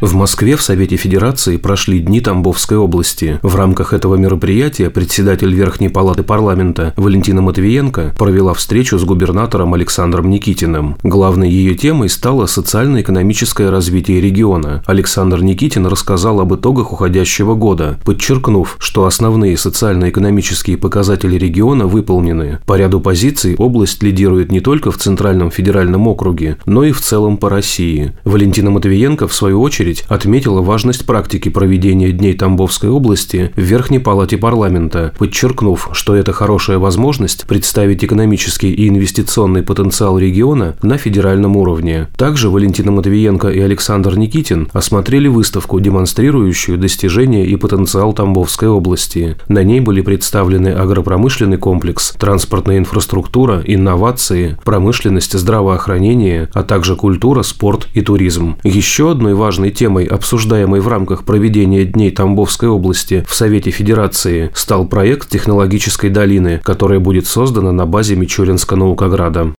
В Москве в Совете Федерации прошли Дни Тамбовской области. В рамках этого мероприятия председатель Верхней Палаты парламента Валентина Матвиенко провела встречу с губернатором Александром Никитиным. Главной ее темой стало социально-экономическое развитие региона. Александр Никитин рассказал об итогах уходящего года, подчеркнув, что основные социально-экономические показатели региона выполнены. По ряду позиций область лидирует не только в Центральном федеральном округе, но и в целом по России. Валентина Матвиенко, в свою очередь, очередь, отметила важность практики проведения Дней Тамбовской области в Верхней Палате парламента, подчеркнув, что это хорошая возможность представить экономический и инвестиционный потенциал региона на федеральном уровне. Также Валентина Матвиенко и Александр Никитин осмотрели выставку, демонстрирующую достижения и потенциал Тамбовской области. На ней были представлены агропромышленный комплекс, транспортная инфраструктура, инновации, промышленность, здравоохранение, а также культура, спорт и туризм. Еще одной важной темой, обсуждаемой в рамках проведения Дней Тамбовской области в Совете Федерации, стал проект технологической долины, которая будет создана на базе Мичуринска-Наукограда.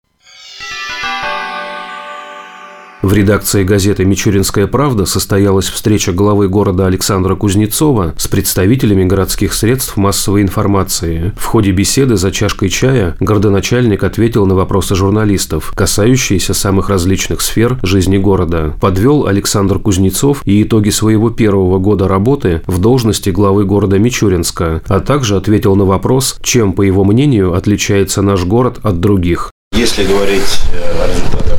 В редакции газеты «Мичуринская правда» состоялась встреча главы города Александра Кузнецова с представителями городских средств массовой информации. В ходе беседы за чашкой чая городоначальник ответил на вопросы журналистов, касающиеся самых различных сфер жизни города. Подвел Александр Кузнецов и итоги своего первого года работы в должности главы города Мичуринска, а также ответил на вопрос, чем, по его мнению, отличается наш город от других. Если говорить о результатах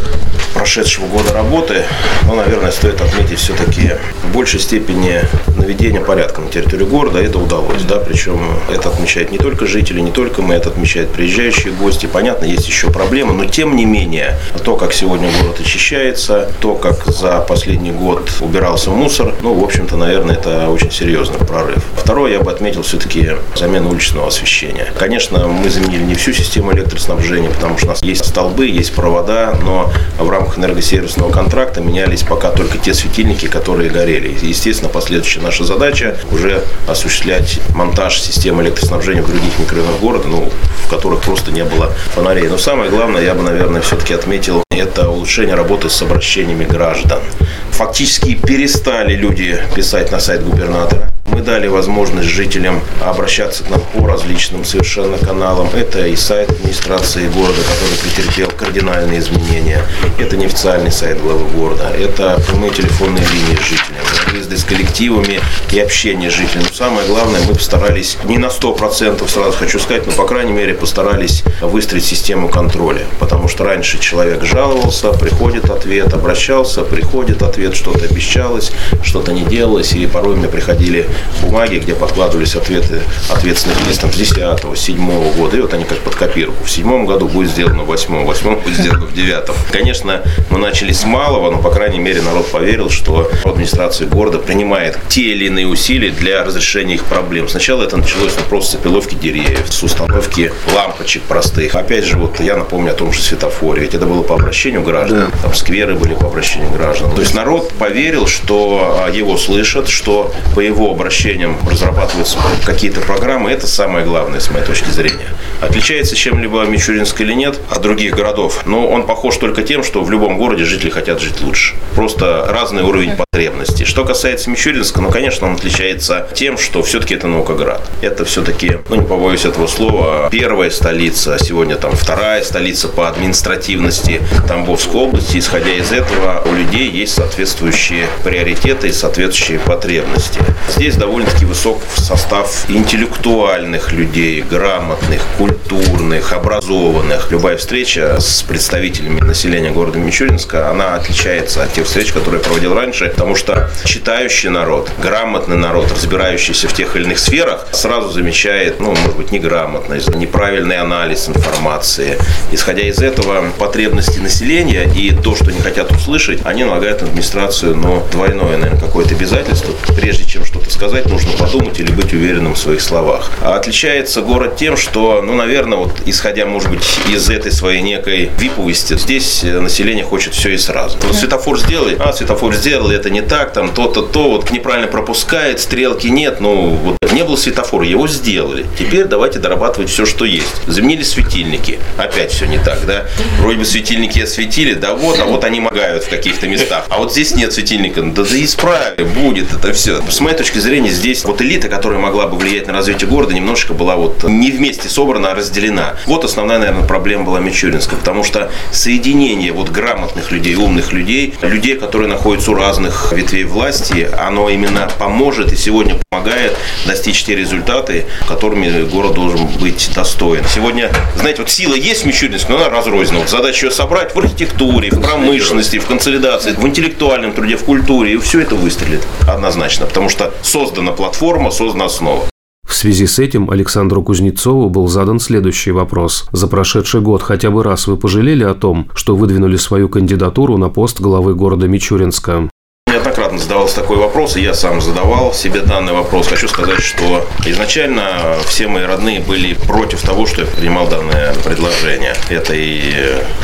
прошедшего года работы, ну, наверное, стоит отметить все-таки в большей степени наведение порядка на территории города. Это удалось, да, причем это отмечают не только жители, не только мы, это отмечают приезжающие гости. Понятно, есть еще проблемы, но тем не менее, то, как сегодня город очищается, то, как за последний год убирался мусор, ну, в общем-то, наверное, это очень серьезный прорыв. Второе, я бы отметил все-таки замену уличного освещения. Конечно, мы заменили не всю систему электроснабжения, потому что у нас есть столбы, есть провода, но в рамках рамках энергосервисного контракта менялись пока только те светильники, которые горели. Естественно, последующая наша задача уже осуществлять монтаж системы электроснабжения в других микрорайонах города, ну, в которых просто не было фонарей. Но самое главное, я бы, наверное, все-таки отметил, это улучшение работы с обращениями граждан. Фактически перестали люди писать на сайт губернатора мы дали возможность жителям обращаться к нам по различным совершенно каналам. Это и сайт администрации города, который претерпел кардинальные изменения. Это неофициальный сайт главы города. Это прямые телефонные линии с жителями, выезды с коллективами и общение с жителями. Но самое главное, мы постарались не на 100%, сразу хочу сказать, но по крайней мере постарались выстроить систему контроля. Потому что раньше человек жаловался, приходит ответ, обращался, приходит ответ, что-то обещалось, что-то не делалось, и порой мне приходили бумаги, где подкладывались ответы ответственных лиц с 10 7 года. И вот они как под копирку. В седьмом году будет сделано в восьмом, в восьмом будет сделано в девятом. Конечно, мы начали с малого, но, по крайней мере, народ поверил, что администрация города принимает те или иные усилия для разрешения их проблем. Сначала это началось ну, просто с опиловки деревьев, с установки лампочек простых. Опять же, вот я напомню о том же светофоре. Ведь это было по обращению граждан. Да. Там скверы были по обращению граждан. То есть народ поверил, что а, его слышат, что по его обращениям разрабатываются какие-то программы, это самое главное с моей точки зрения. Отличается чем-либо Мичуринск или нет от других городов, но он похож только тем, что в любом городе жители хотят жить лучше. Просто разный уровень потребностей. Что касается Мичуринска, ну, конечно, он отличается тем, что все-таки это Наукоград. Это все-таки, ну, не побоюсь этого слова, первая столица, а сегодня там вторая столица по административности Тамбовской области. Исходя из этого, у людей есть соответствующие приоритеты и соответствующие потребности. Здесь довольно-таки высок состав интеллектуальных людей, грамотных, культурных, образованных. Любая встреча с представителями населения города Мичуринска, она отличается от тех встреч, которые я проводил раньше, потому что читающий народ, грамотный народ, разбирающийся в тех или иных сферах, сразу замечает, ну, может быть, неграмотность, неправильный анализ информации. Исходя из этого, потребности населения и то, что не хотят услышать, они налагают на администрацию, ну, двойное, наверное, какое-то обязательство, прежде чем что-то сказать сказать, нужно подумать или быть уверенным в своих словах. А отличается город тем, что, ну, наверное, вот исходя, может быть, из этой своей некой виповости, здесь население хочет все и сразу. Вот светофор сделай, а, светофор сделал, это не так, там то-то, то, вот неправильно пропускает, стрелки нет, ну, вот Не было светофора, его сделали. Теперь давайте дорабатывать все, что есть. Заменили светильники. Опять все не так, да? Вроде бы светильники осветили, да вот, а вот они моргают в каких-то местах. А вот здесь нет светильника. Да, да исправили, будет это все. С моей точки зрения, здесь вот элита, которая могла бы влиять на развитие города, немножечко была вот не вместе собрана, а разделена. Вот основная, наверное, проблема была Мичуринска, потому что соединение вот грамотных людей, умных людей, людей, которые находятся у разных ветвей власти, оно именно поможет и сегодня помогает достичь те результаты, которыми город должен быть достоин. Сегодня, знаете, вот сила есть в Мичуринске, но она разрознена. Вот задача ее собрать в архитектуре, в промышленности, в консолидации, в интеллектуальном труде, в культуре, и все это выстрелит однозначно, потому что создана платформа, создана основа. В связи с этим Александру Кузнецову был задан следующий вопрос. За прошедший год хотя бы раз вы пожалели о том, что выдвинули свою кандидатуру на пост главы города Мичуринска? Неоднократно задавался такой вопрос, и я сам задавал себе данный вопрос. Хочу сказать, что изначально все мои родные были против того, что я принимал данное предложение. Это и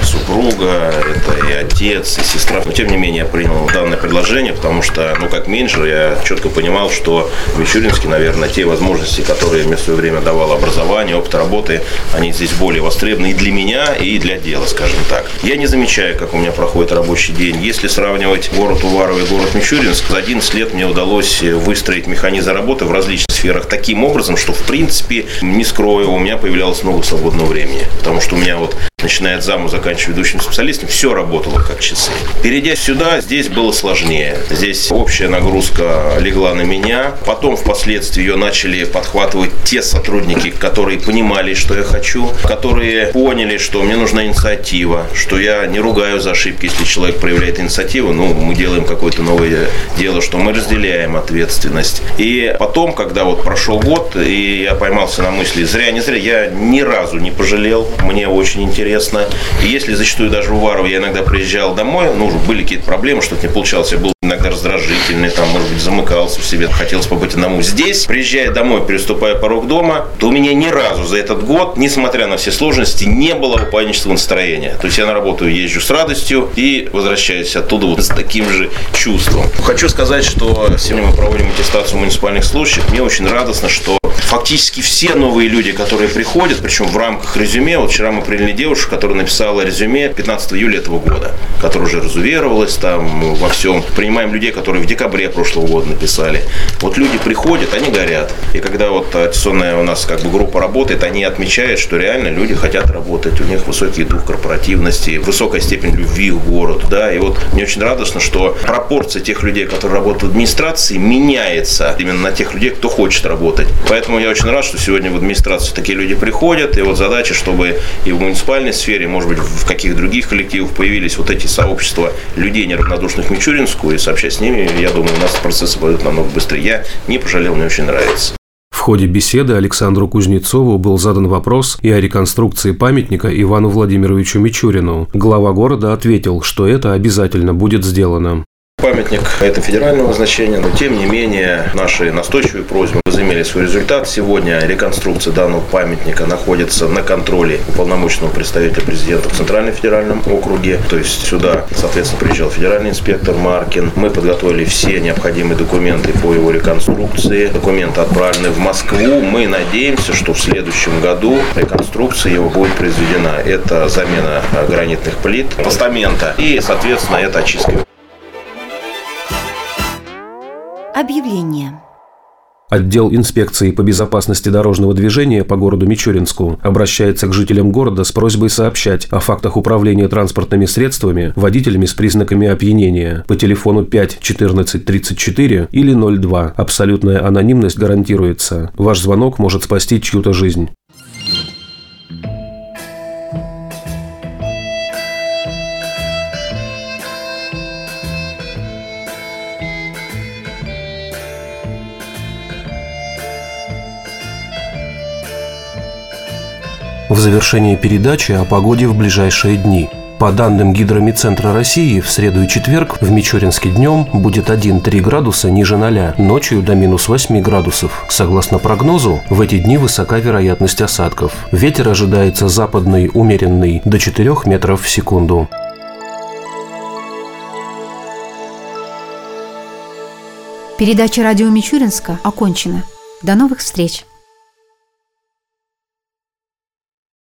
супруга, это и отец, и сестра. Но тем не менее я принял данное предложение, потому что, ну, как менеджер, я четко понимал, что в Мичуринске, наверное, те возможности, которые мне в свое время давало образование, опыт работы, они здесь более востребованы и для меня, и для дела, скажем так. Я не замечаю, как у меня проходит рабочий день. Если сравнивать город Уварово и город город Мичуринск. За 11 лет мне удалось выстроить механизм работы в различных сферах таким образом, что, в принципе, не скрою, у меня появлялось много свободного времени. Потому что у меня вот начиная от заму, заканчивая ведущим специалистом, все работало как часы. Перейдя сюда, здесь было сложнее. Здесь общая нагрузка легла на меня. Потом, впоследствии, ее начали подхватывать те сотрудники, которые понимали, что я хочу, которые поняли, что мне нужна инициатива, что я не ругаю за ошибки, если человек проявляет инициативу, ну, мы делаем какое-то новое дело, что мы разделяем ответственность. И потом, когда вот прошел год, и я поймался на мысли, зря, не зря, я ни разу не пожалел, мне очень интересно интересно. И если зачастую даже в Вару я иногда приезжал домой, ну, были какие-то проблемы, что-то не получалось, я был иногда раздражительный, там, может быть, замыкался в себе, хотелось побыть одному. Здесь, приезжая домой, переступая порог дома, то у меня ни разу за этот год, несмотря на все сложности, не было упаднического настроения. То есть я на работу езжу с радостью и возвращаюсь оттуда вот с таким же чувством. Хочу сказать, что сегодня мы проводим аттестацию муниципальных служащих. Мне очень радостно, что фактически все новые люди, которые приходят, причем в рамках резюме, вот вчера мы приняли девушку, которая написала резюме 15 июля этого года, которая уже разуверовалась там во всем. Принимаем людей, которые в декабре прошлого года написали. Вот люди приходят, они горят. И когда вот аттестационная у нас как бы группа работает, они отмечают, что реально люди хотят работать, у них высокий дух корпоративности, высокая степень любви к городу, да, и вот мне очень радостно, что пропорция тех людей, которые работают в администрации, меняется именно на тех людей, кто хочет работать. Поэтому Поэтому я очень рад, что сегодня в администрацию такие люди приходят. И вот задача, чтобы и в муниципальной сфере, может быть, в каких других коллективах появились вот эти сообщества людей, неравнодушных Мичуринску. И сообща с ними, я думаю, у нас процессы пойдут намного быстрее. Я не пожалел, мне очень нравится. В ходе беседы Александру Кузнецову был задан вопрос и о реконструкции памятника Ивану Владимировичу Мичурину. Глава города ответил, что это обязательно будет сделано. Памятник – это федерального значения, но тем не менее наши настойчивые просьбы возымели свой результат. Сегодня реконструкция данного памятника находится на контроле уполномоченного представителя президента в Центральном федеральном округе. То есть сюда, соответственно, приезжал федеральный инспектор Маркин. Мы подготовили все необходимые документы по его реконструкции. Документы отправлены в Москву. Мы надеемся, что в следующем году реконструкция его будет произведена. Это замена гранитных плит, постамента и, соответственно, это очистка Объявление. Отдел инспекции по безопасности дорожного движения по городу Мичуринску обращается к жителям города с просьбой сообщать о фактах управления транспортными средствами водителями с признаками опьянения по телефону 5 14 34 или 02. Абсолютная анонимность гарантируется. Ваш звонок может спасти чью-то жизнь. В завершении передачи о погоде в ближайшие дни. По данным Гидромедцентра России, в среду и четверг в Мичуринске днем будет 1-3 градуса ниже 0, ночью до минус 8 градусов. Согласно прогнозу, в эти дни высока вероятность осадков. Ветер ожидается западный, умеренный, до 4 метров в секунду. Передача радио Мичуринска окончена. До новых встреч!